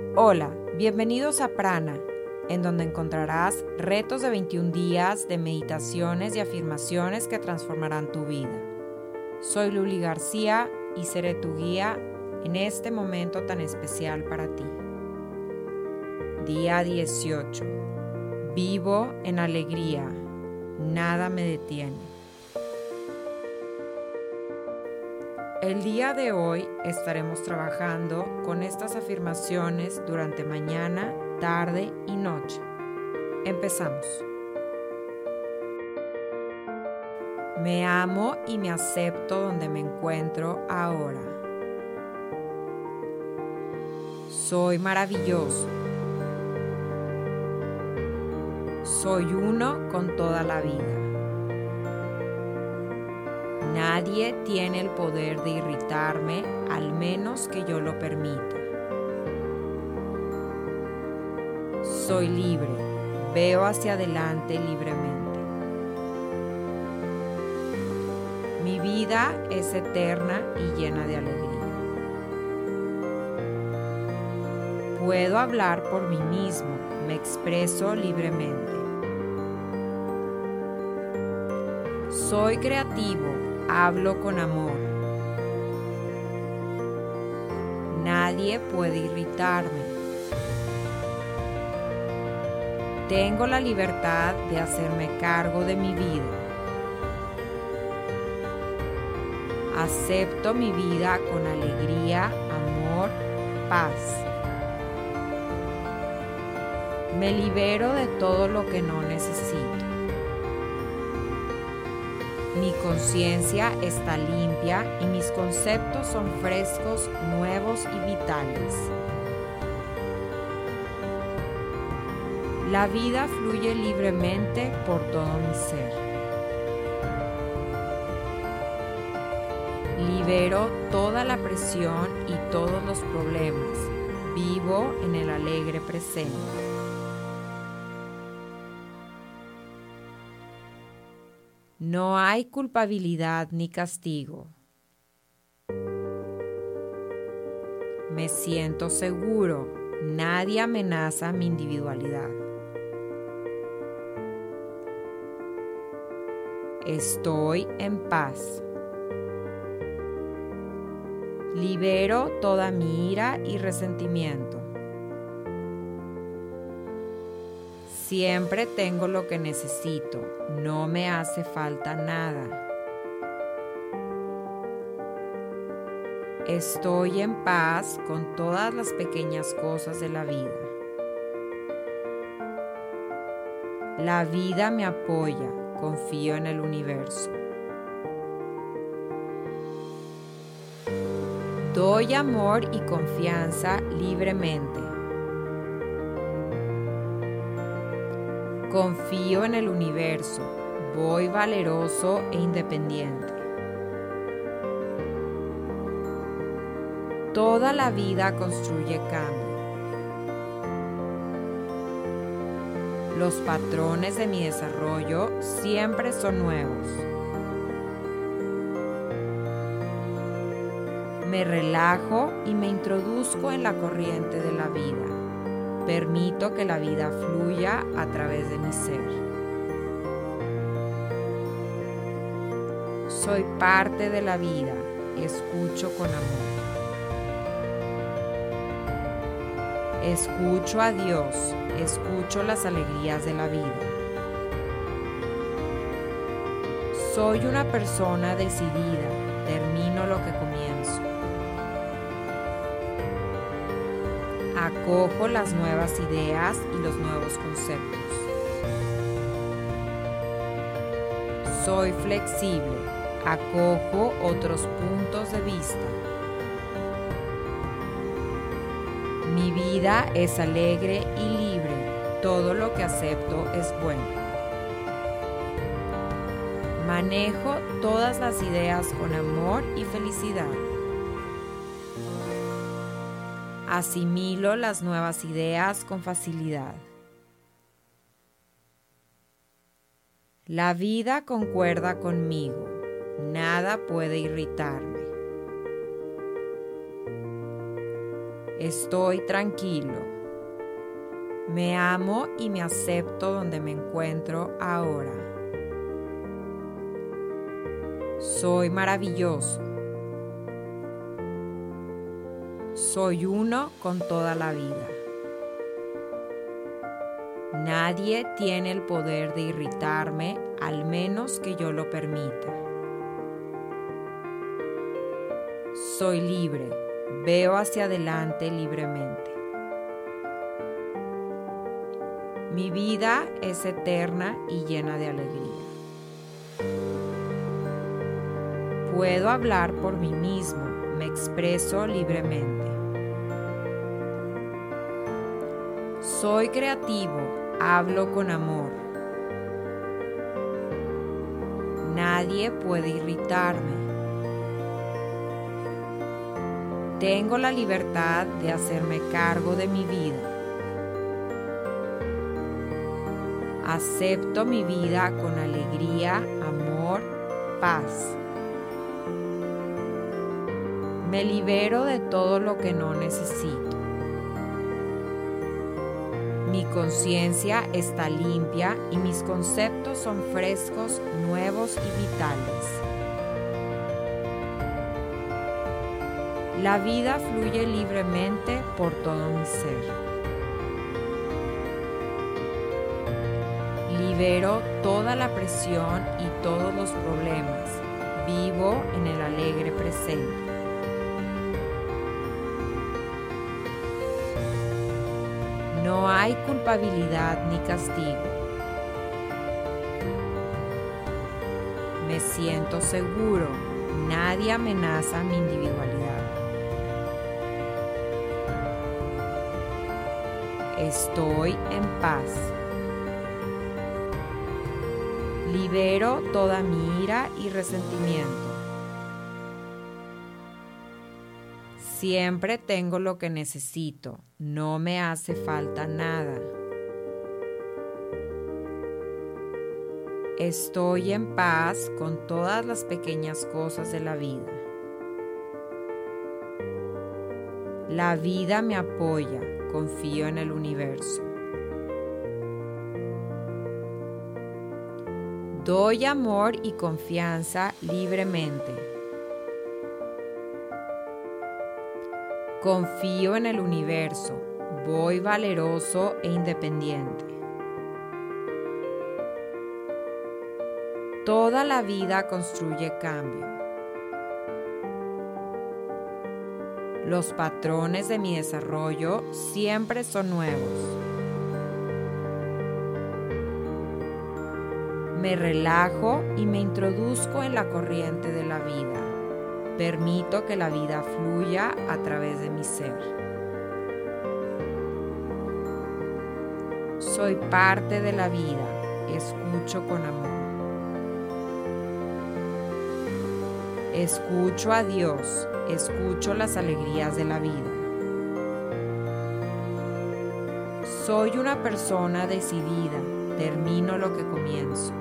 Hola, bienvenidos a Prana, en donde encontrarás retos de 21 días de meditaciones y afirmaciones que transformarán tu vida. Soy Luli García y seré tu guía en este momento tan especial para ti. Día 18. Vivo en alegría. Nada me detiene. El día de hoy estaremos trabajando con estas afirmaciones durante mañana, tarde y noche. Empezamos. Me amo y me acepto donde me encuentro ahora. Soy maravilloso. Soy uno con toda la vida. Nadie tiene el poder de irritarme al menos que yo lo permita. Soy libre, veo hacia adelante libremente. Mi vida es eterna y llena de alegría. Puedo hablar por mí mismo, me expreso libremente. Soy creativo, hablo con amor. Nadie puede irritarme. Tengo la libertad de hacerme cargo de mi vida. Acepto mi vida con alegría, amor, paz. Me libero de todo lo que no necesito. Mi conciencia está limpia y mis conceptos son frescos, nuevos y vitales. La vida fluye libremente por todo mi ser. Libero toda la presión y todos los problemas. Vivo en el alegre presente. No hay culpabilidad ni castigo. Me siento seguro, nadie amenaza mi individualidad. Estoy en paz. Libero toda mi ira y resentimiento. Siempre tengo lo que necesito, no me hace falta nada. Estoy en paz con todas las pequeñas cosas de la vida. La vida me apoya, confío en el universo. Doy amor y confianza libremente. Confío en el universo, voy valeroso e independiente. Toda la vida construye cambio. Los patrones de mi desarrollo siempre son nuevos. Me relajo y me introduzco en la corriente de la vida. Permito que la vida fluya a través de mi ser. Soy parte de la vida, escucho con amor. Escucho a Dios, escucho las alegrías de la vida. Soy una persona decidida, termino lo que comienzo. Acojo las nuevas ideas y los nuevos conceptos. Soy flexible. Acojo otros puntos de vista. Mi vida es alegre y libre. Todo lo que acepto es bueno. Manejo todas las ideas con amor y felicidad. Asimilo las nuevas ideas con facilidad. La vida concuerda conmigo. Nada puede irritarme. Estoy tranquilo. Me amo y me acepto donde me encuentro ahora. Soy maravilloso. Soy uno con toda la vida. Nadie tiene el poder de irritarme al menos que yo lo permita. Soy libre, veo hacia adelante libremente. Mi vida es eterna y llena de alegría. Puedo hablar por mí mismo, me expreso libremente. Soy creativo, hablo con amor. Nadie puede irritarme. Tengo la libertad de hacerme cargo de mi vida. Acepto mi vida con alegría, amor, paz. Me libero de todo lo que no necesito. Mi conciencia está limpia y mis conceptos son frescos, nuevos y vitales. La vida fluye libremente por todo mi ser. Libero toda la presión y todos los problemas. Vivo en el alegre presente. No hay culpabilidad ni castigo. Me siento seguro. Nadie amenaza mi individualidad. Estoy en paz. Libero toda mi ira y resentimiento. Siempre tengo lo que necesito, no me hace falta nada. Estoy en paz con todas las pequeñas cosas de la vida. La vida me apoya, confío en el universo. Doy amor y confianza libremente. Confío en el universo, voy valeroso e independiente. Toda la vida construye cambio. Los patrones de mi desarrollo siempre son nuevos. Me relajo y me introduzco en la corriente de la vida. Permito que la vida fluya a través de mi ser. Soy parte de la vida, escucho con amor. Escucho a Dios, escucho las alegrías de la vida. Soy una persona decidida, termino lo que comienzo.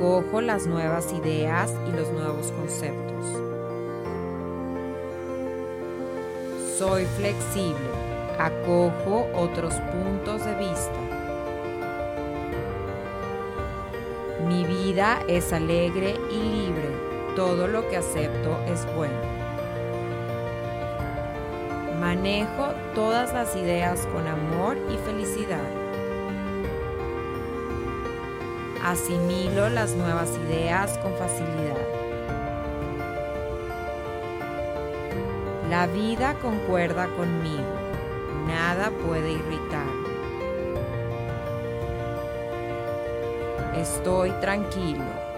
Acojo las nuevas ideas y los nuevos conceptos. Soy flexible, acojo otros puntos de vista. Mi vida es alegre y libre, todo lo que acepto es bueno. Manejo todas las ideas con amor y felicidad. Asimilo las nuevas ideas con facilidad. La vida concuerda conmigo. Nada puede irritarme. Estoy tranquilo.